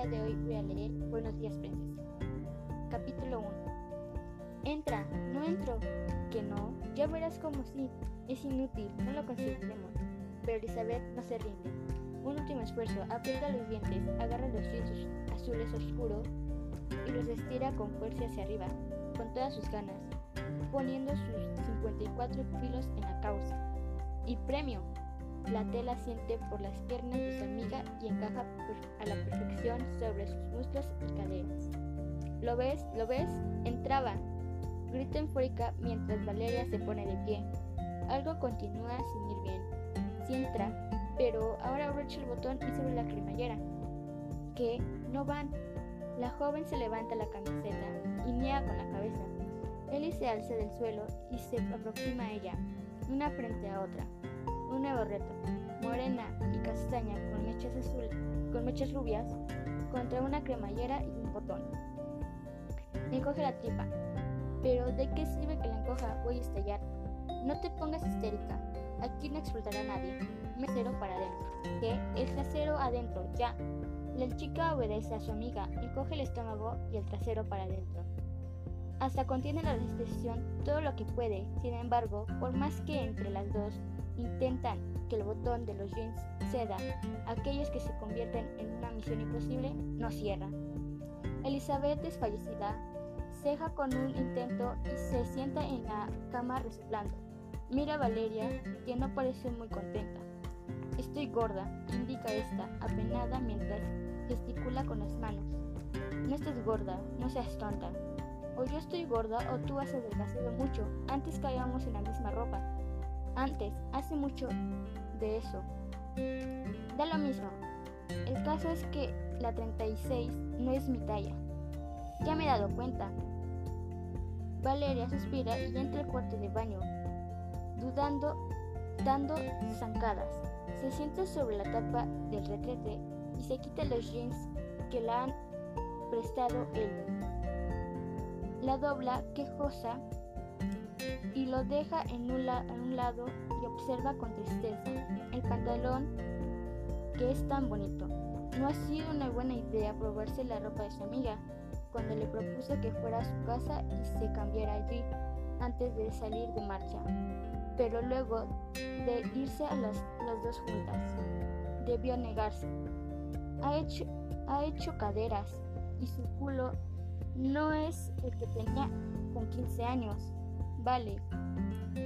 día de hoy voy a leer Buenos días, princesa. Capítulo 1. Entra, no entro. Que no, ya verás como sí. Es inútil, no lo conseguiremos. Pero Elizabeth no se rinde. Un último esfuerzo, aprieta los dientes, agarra los jeans azules oscuros y los estira con fuerza hacia arriba, con todas sus ganas, poniendo sus 54 kilos en la causa. Y premio, la tela siente por las piernas de su amiga y encaja a la perfección sobre sus muslos y caderas. ¿Lo ves? ¿Lo ves? Entraba. Grita eufórica mientras Valeria se pone de pie. Algo continúa sin ir bien. Sí entra, pero ahora abrocha el botón y sube la cremallera. ¿Qué? No van. La joven se levanta la camiseta y niega con la cabeza. Ellie se alza del suelo y se aproxima a ella, una frente a otra. Un nuevo reto. Morena y castaña con mechas azul, con mechas rubias, contra una cremallera y un botón. Me encoge la tripa. Pero ¿de qué sirve que la encoja? Voy a estallar. No te pongas histérica. Aquí no explotará nadie. Me cero para adentro. ¿Qué? El trasero adentro, ya. La chica obedece a su amiga, encoge el estómago y el trasero para adentro. Hasta contiene la respiración todo lo que puede. Sin embargo, por más que entre las dos intentan que el botón de los jeans ceda, aquellos que se convierten en una misión imposible no cierra. Elizabeth desfallecida ceja con un intento y se sienta en la cama resoplando. Mira a Valeria, que no parece muy contenta. Estoy gorda, indica esta, apenada mientras gesticula con las manos. No estés gorda, no seas tonta. O yo estoy gorda o tú has adelgazado mucho. Antes caíamos en la misma ropa. Antes, hace mucho de eso. Da lo mismo. El caso es que la 36 no es mi talla. Ya me he dado cuenta. Valeria suspira y entra al cuarto de baño, dudando, dando zancadas. Se sienta sobre la tapa del retrete y se quita los jeans que la han prestado él. La dobla quejosa y lo deja en un, lado y observa con tristeza el pantalón que es tan bonito. No ha sido una buena idea probarse la ropa de su amiga cuando le propuso que fuera a su casa y se cambiara allí antes de salir de marcha, pero luego de irse a las, las dos juntas. Debió negarse. Ha hecho, ha hecho caderas y su culo no es el que tenía con 15 años. Vale,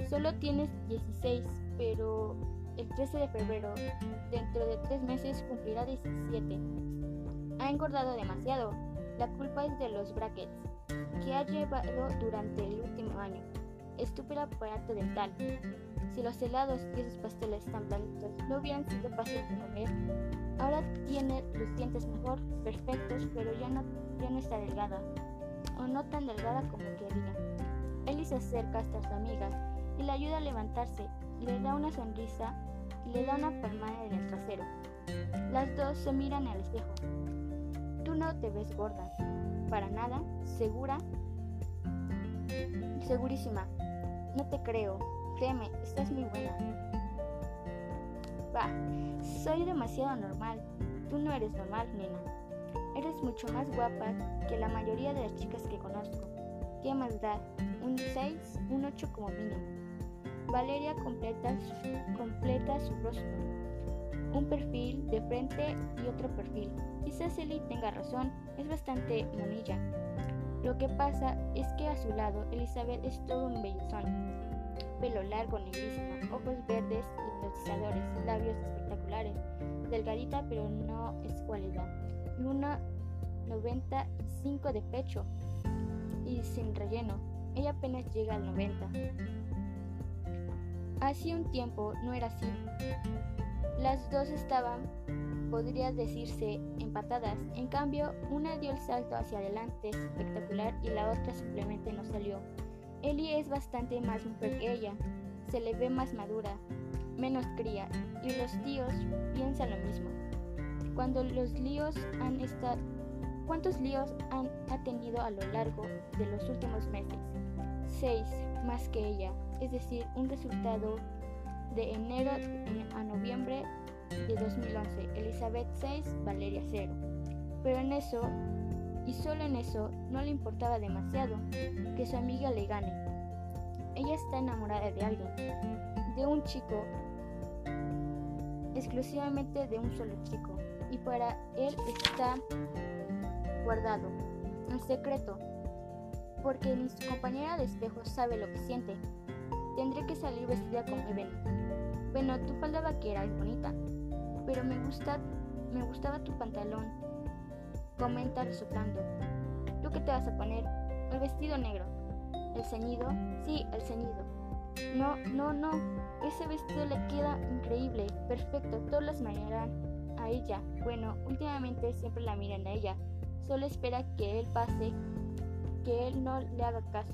solo tienes 16, pero el 13 de febrero, dentro de tres meses, cumplirá 17. Ha engordado demasiado. La culpa es de los brackets que ha llevado durante el último año. Estúpido aparato dental. Si los helados y esos pasteles tan blanditos no hubieran sido fáciles de comer, ahora tiene los dientes mejor, perfectos, pero ya no, ya no está delgada, o no tan delgada como quería. Se acerca hasta su amiga y le ayuda a levantarse, le da una sonrisa y le da una palmada en el trasero. Las dos se miran al espejo. Tú no te ves gorda. Para nada, segura. Segurísima. No te creo. Créeme, estás muy buena. Bah, soy demasiado normal. Tú no eres normal, nena. Eres mucho más guapa que la mayoría de las chicas que conozco. ¿Qué más da? Un 6, un 8 como mínimo. Valeria completa completa su rostro. Un perfil de frente y otro perfil. Quizás Ellie tenga razón, es bastante monilla. Lo que pasa es que a su lado Elizabeth es todo un bellezón. Pelo largo, negrísimo, ojos verdes hipnotizadores, labios espectaculares, delgadita pero no escuálida, y una 95 de pecho y sin relleno. Ella apenas llega al 90. Hace un tiempo no era así. Las dos estaban, podría decirse, empatadas. En cambio, una dio el salto hacia adelante espectacular y la otra simplemente no salió. Ellie es bastante más mujer que ella. Se le ve más madura, menos cría, y los tíos piensan lo mismo. Cuando los líos han estado ¿Cuántos líos ha tenido a lo largo de los últimos meses? Seis más que ella, es decir, un resultado de enero a noviembre de 2011. Elizabeth 6, Valeria 0. Pero en eso, y solo en eso, no le importaba demasiado que su amiga le gane. Ella está enamorada de alguien, de un chico, exclusivamente de un solo chico, y para él está guardado, en secreto, porque ni su compañera de espejo sabe lo que siente. Tendré que salir vestida como ven. Bueno, tu falda vaquera es bonita, pero me gusta, me gustaba tu pantalón. Comenta resoplando. ¿Tú qué te vas a poner? El vestido negro. ¿El ceñido? Sí, el ceñido. No, no, no. Ese vestido le queda increíble, perfecto. Todas las mañanas a ella. Bueno, últimamente siempre la miran a ella. Solo espera que él pase, que él no le haga caso.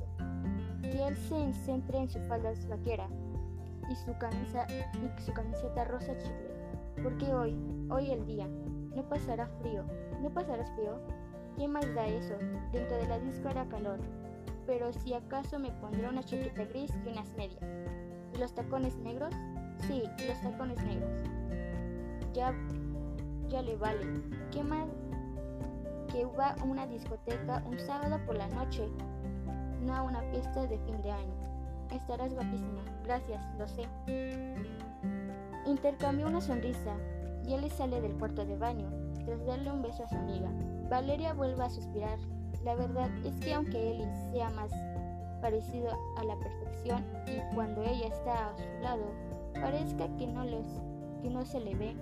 Que él se centre en su falda vaquera y su camisa y su camiseta rosa chicle. Porque hoy, hoy el día, no pasará frío. ¿No pasarás frío? ¿Qué más da eso? Dentro de la disco hará calor pero si acaso me pondré una chaqueta gris y unas medias. ¿Y los tacones negros? Sí, los tacones negros. Ya, ya le vale. ¿Qué más que va a una discoteca un sábado por la noche? No a una fiesta de fin de año. Estarás guapísima. Gracias, lo sé. Intercambió una sonrisa y él le sale del cuarto de baño tras darle un beso a su amiga. Valeria vuelve a suspirar la verdad es que aunque Ellie sea más parecido a la perfección y cuando ella está a su lado parezca que no, les, que no se le ve,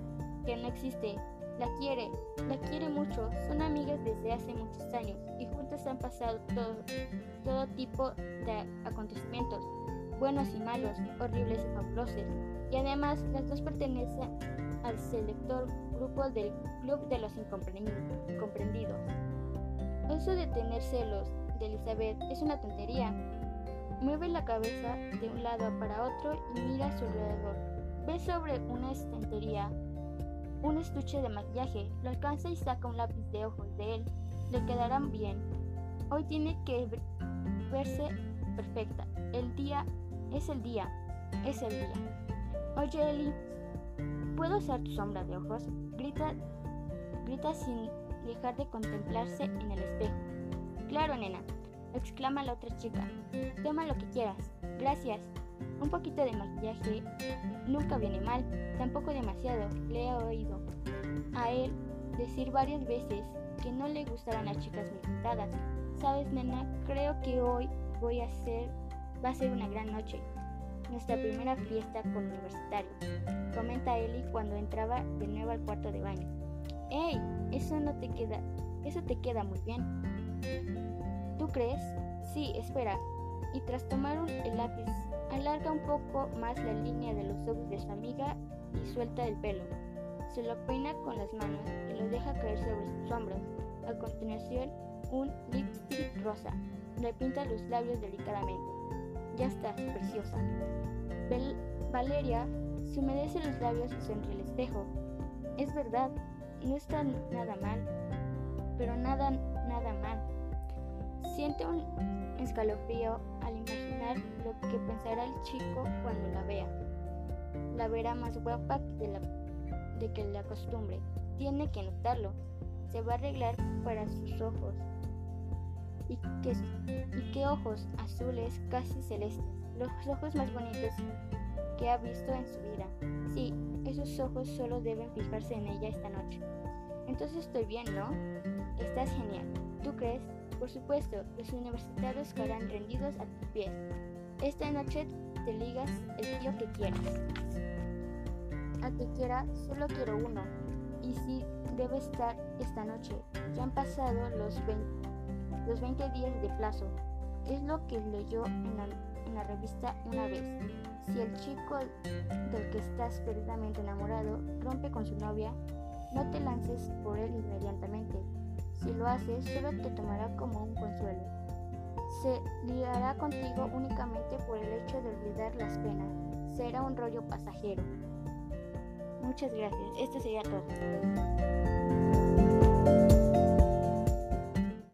que no existe, la quiere, la quiere mucho, son amigas desde hace muchos años y juntas han pasado todo, todo tipo de acontecimientos, buenos y malos, horribles y fabulosos, y además las dos pertenecen al selector grupo del Club de los Incomprendidos. Eso de tener celos de Elizabeth es una tontería. Mueve la cabeza de un lado para otro y mira a su alrededor. Ve sobre una estantería un estuche de maquillaje. Lo alcanza y saca un lápiz de ojos de él. Le quedarán bien. Hoy tiene que verse perfecta. El día es el día. Es el día. Oye, Eli, ¿puedo usar tu sombra de ojos? Grita, grita sin dejar de contemplarse en el espejo. Claro, nena, exclama la otra chica. Toma lo que quieras. Gracias. Un poquito de maquillaje nunca viene mal, tampoco demasiado, le he oído a él decir varias veces que no le gustarán las chicas pintadas. Sabes, nena, creo que hoy voy a hacer, va a ser una gran noche. Nuestra primera fiesta con universitarios, comenta Ellie cuando entraba de nuevo al cuarto de baño. ¡Ey! Eso no te queda. Eso te queda muy bien. ¿Tú crees? Sí, espera. Y tras tomar el lápiz, alarga un poco más la línea de los ojos de su amiga y suelta el pelo. Se lo peina con las manos y lo deja caer sobre sus hombros. A continuación, un lipstick rosa. Le pinta los labios delicadamente. Ya estás, preciosa. Valeria se humedece los labios y sonríe el espejo. Es verdad, no está nada mal, pero nada, nada mal. Siente un escalofrío al imaginar lo que pensará el chico cuando la vea. La verá más guapa de, la, de que la costumbre. Tiene que notarlo. Se va a arreglar para sus ojos. ¿Y qué, y qué ojos azules casi celestes. Los ojos más bonitos que ha visto en su vida. Sí, esos ojos solo deben fijarse en ella esta noche. Entonces estoy bien, ¿no? Estás genial. ¿Tú crees? Por supuesto, los universitarios quedarán rendidos a tus pies. Esta noche te ligas el tío que quieras. A que quiera, solo quiero uno. Y si debe estar esta noche. Ya han pasado los 20, los 20 días de plazo. Es lo que leyó en la, en la revista una vez. Si el chico del que estás perdidamente enamorado rompe con su novia, no te lances por él inmediatamente. Si lo haces, solo te tomará como un consuelo. Se liará contigo únicamente por el hecho de olvidar las penas. Será un rollo pasajero. Muchas gracias. Esto sería todo.